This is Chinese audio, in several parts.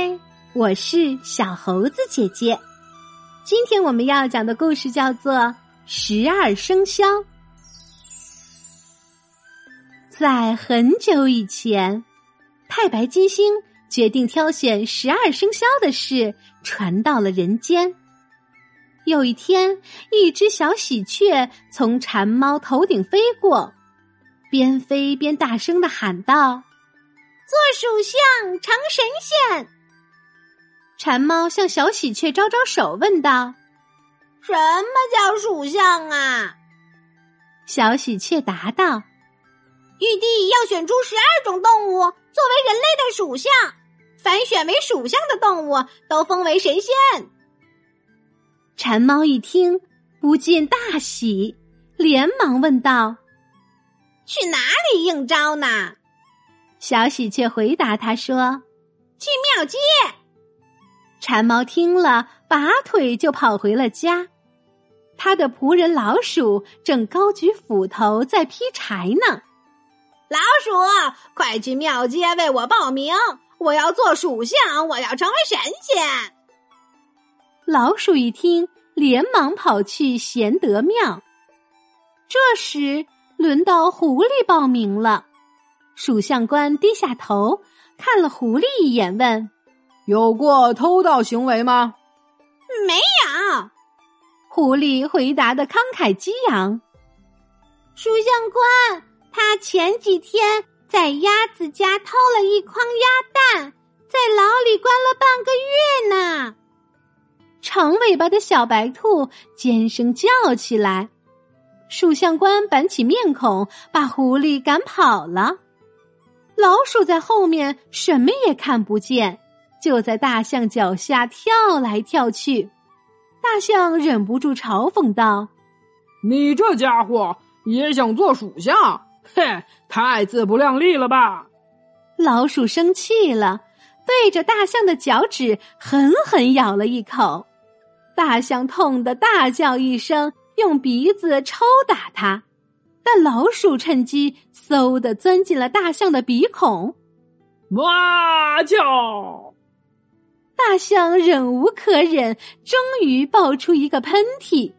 嗨，我是小猴子姐姐。今天我们要讲的故事叫做《十二生肖》。在很久以前，太白金星决定挑选十二生肖的事传到了人间。有一天，一只小喜鹊从馋猫头顶飞过，边飞边大声的喊道：“做属相成神仙！”馋猫向小喜鹊招招手，问道：“什么叫属相啊？”小喜鹊答道：“玉帝要选出十二种动物作为人类的属相，凡选为属相的动物都封为神仙。”馋猫一听，不禁大喜，连忙问道：“去哪里应招呢？”小喜鹊回答他说：“去庙街。”馋猫听了，拔腿就跑回了家。他的仆人老鼠正高举斧头在劈柴呢。老鼠，快去庙街为我报名！我要做属相，我要成为神仙。老鼠一听，连忙跑去贤德庙。这时，轮到狐狸报名了。属相官低下头看了狐狸一眼，问：“有过偷盗行为吗？”“没有。”狐狸回答的慷慨激昂。属相官，他前几天在鸭子家偷了一筐鸭蛋，在牢里关了半个月呢。长尾巴的小白兔尖声叫起来，属相官板起面孔，把狐狸赶跑了。老鼠在后面什么也看不见，就在大象脚下跳来跳去。大象忍不住嘲讽道：“你这家伙也想做属相？嘿，太自不量力了吧！”老鼠生气了，对着大象的脚趾狠狠咬了一口。大象痛得大叫一声，用鼻子抽打它，但老鼠趁机嗖的钻进了大象的鼻孔，哇叫！大象忍无可忍，终于爆出一个喷嚏，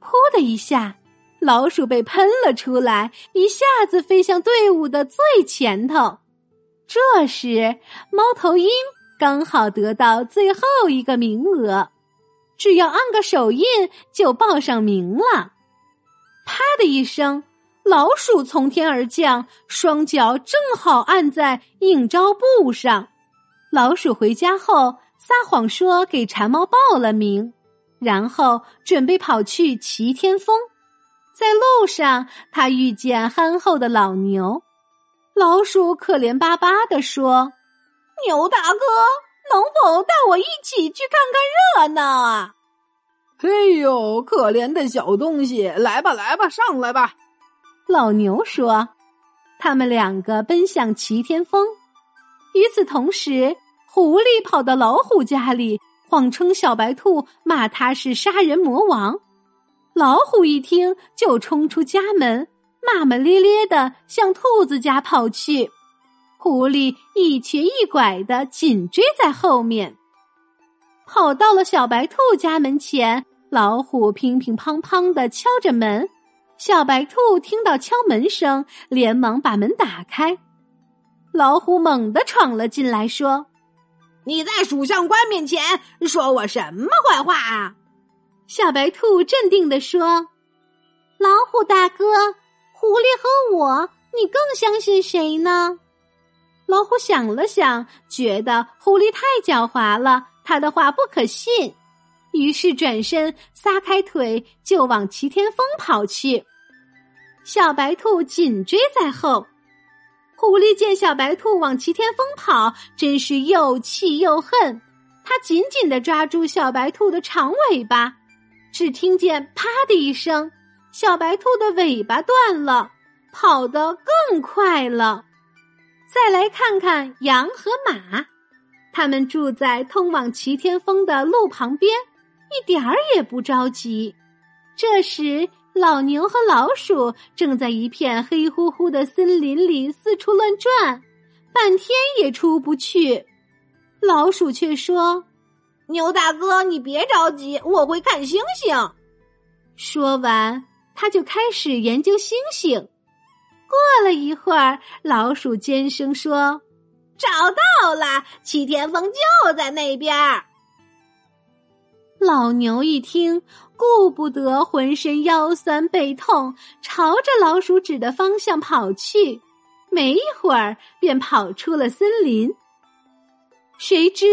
噗的一下，老鼠被喷了出来，一下子飞向队伍的最前头。这时，猫头鹰刚好得到最后一个名额。只要按个手印，就报上名了。啪的一声，老鼠从天而降，双脚正好按在应招布上。老鼠回家后撒谎说给馋猫报了名，然后准备跑去齐天峰。在路上，他遇见憨厚的老牛。老鼠可怜巴巴的说：“牛大哥。”能否带我一起去看看热闹啊？嘿呦，可怜的小东西，来吧，来吧，上来吧！老牛说。他们两个奔向齐天峰。与此同时，狐狸跑到老虎家里，谎称小白兔骂他是杀人魔王。老虎一听，就冲出家门，骂骂咧咧的向兔子家跑去。狐狸一瘸一拐的紧追在后面，跑到了小白兔家门前。老虎乒乒乓乓的敲着门，小白兔听到敲门声，连忙把门打开。老虎猛地闯了进来，说：“你在属相官面前说我什么坏话啊？”小白兔镇定的说：“老虎大哥，狐狸和我，你更相信谁呢？”老虎想了想，觉得狐狸太狡猾了，他的话不可信，于是转身撒开腿就往齐天峰跑去。小白兔紧追在后。狐狸见小白兔往齐天峰跑，真是又气又恨。他紧紧的抓住小白兔的长尾巴，只听见“啪”的一声，小白兔的尾巴断了，跑得更快了。再来看看羊和马，他们住在通往齐天峰的路旁边，一点儿也不着急。这时，老牛和老鼠正在一片黑乎乎的森林里四处乱转，半天也出不去。老鼠却说：“牛大哥，你别着急，我会看星星。”说完，他就开始研究星星。过了一会儿，老鼠尖声说：“找到了，七天峰就在那边儿。”老牛一听，顾不得浑身腰酸背痛，朝着老鼠指的方向跑去。没一会儿，便跑出了森林。谁知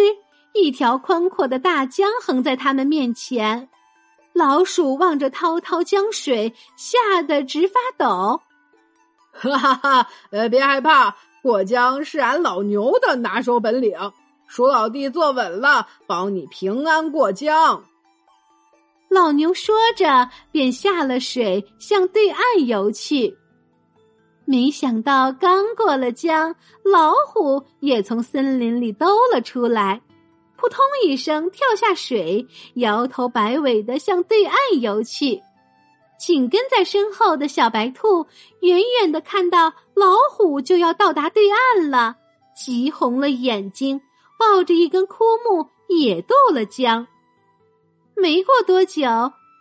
一条宽阔的大江横在他们面前，老鼠望着滔滔江水，吓得直发抖。哈哈哈！呃，别害怕，过江是俺老牛的拿手本领。鼠老弟坐稳了，保你平安过江。老牛说着，便下了水，向对岸游去。没想到，刚过了江，老虎也从森林里兜了出来，扑通一声跳下水，摇头摆尾的向对岸游去。紧跟在身后的小白兔，远远的看到老虎就要到达对岸了，急红了眼睛。抱着一根枯木也渡了江。没过多久，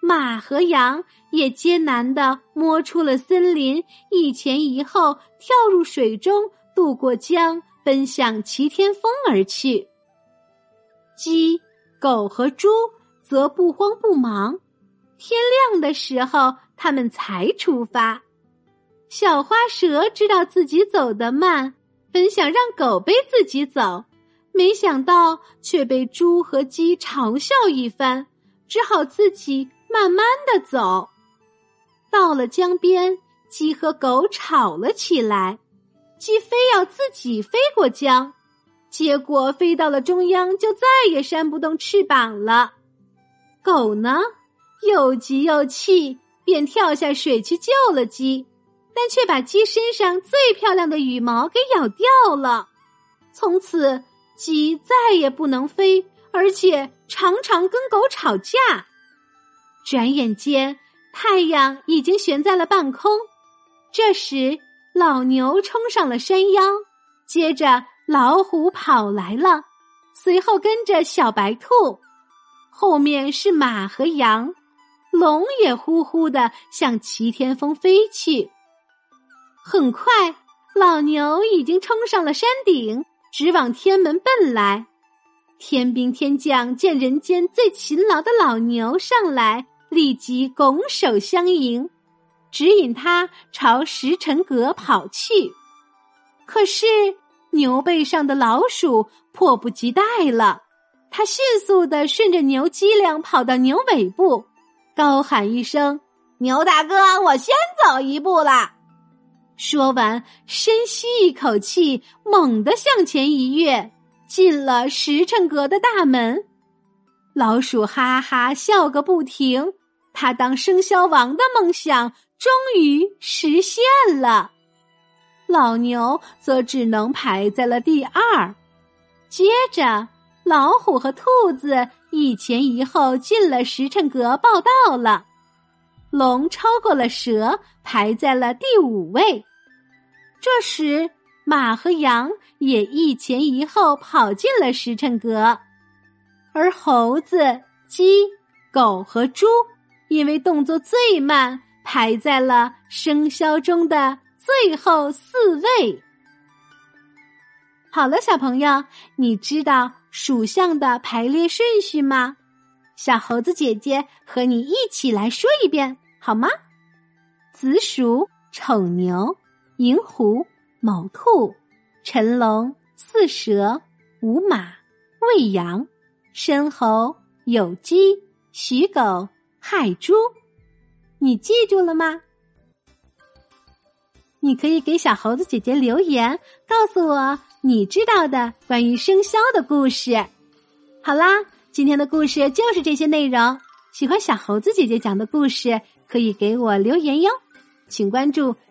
马和羊也艰难的摸出了森林，一前一后跳入水中，渡过江，奔向齐天峰而去。鸡、狗和猪则不慌不忙，天亮的时候，他们才出发。小花蛇知道自己走得慢，本想让狗背自己走。没想到却被猪和鸡嘲笑一番，只好自己慢慢的走。到了江边，鸡和狗吵了起来。鸡非要自己飞过江，结果飞到了中央，就再也扇不动翅膀了。狗呢，又急又气，便跳下水去救了鸡，但却把鸡身上最漂亮的羽毛给咬掉了。从此。鸡再也不能飞，而且常常跟狗吵架。转眼间，太阳已经悬在了半空。这时，老牛冲上了山腰，接着老虎跑来了，随后跟着小白兔，后面是马和羊，龙也呼呼的向齐天峰飞去。很快，老牛已经冲上了山顶。直往天门奔来，天兵天将见人间最勤劳的老牛上来，立即拱手相迎，指引他朝石城阁跑去。可是牛背上的老鼠迫不及待了，它迅速的顺着牛脊梁跑到牛尾部，高喊一声：“牛大哥，我先走一步了。”说完，深吸一口气，猛地向前一跃，进了时辰阁的大门。老鼠哈哈笑个不停，他当生肖王的梦想终于实现了。老牛则只能排在了第二。接着，老虎和兔子一前一后进了时辰阁报道了。龙超过了蛇，排在了第五位。这时，马和羊也一前一后跑进了时辰阁，而猴子、鸡、狗和猪因为动作最慢，排在了生肖中的最后四位。好了，小朋友，你知道属相的排列顺序吗？小猴子姐姐和你一起来说一遍好吗？子鼠、丑牛。寅虎、卯兔、辰龙、巳蛇、午马、未羊、申猴、酉鸡、戌狗、亥猪，你记住了吗？你可以给小猴子姐姐留言，告诉我你知道的关于生肖的故事。好啦，今天的故事就是这些内容。喜欢小猴子姐姐讲的故事，可以给我留言哟，请关注。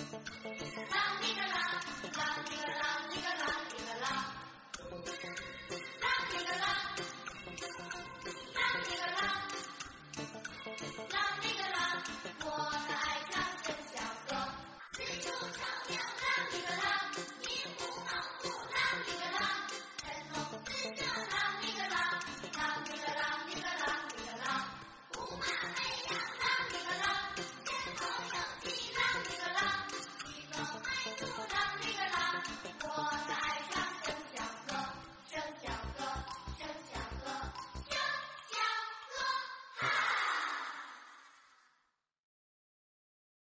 Bambinola, Bambinola.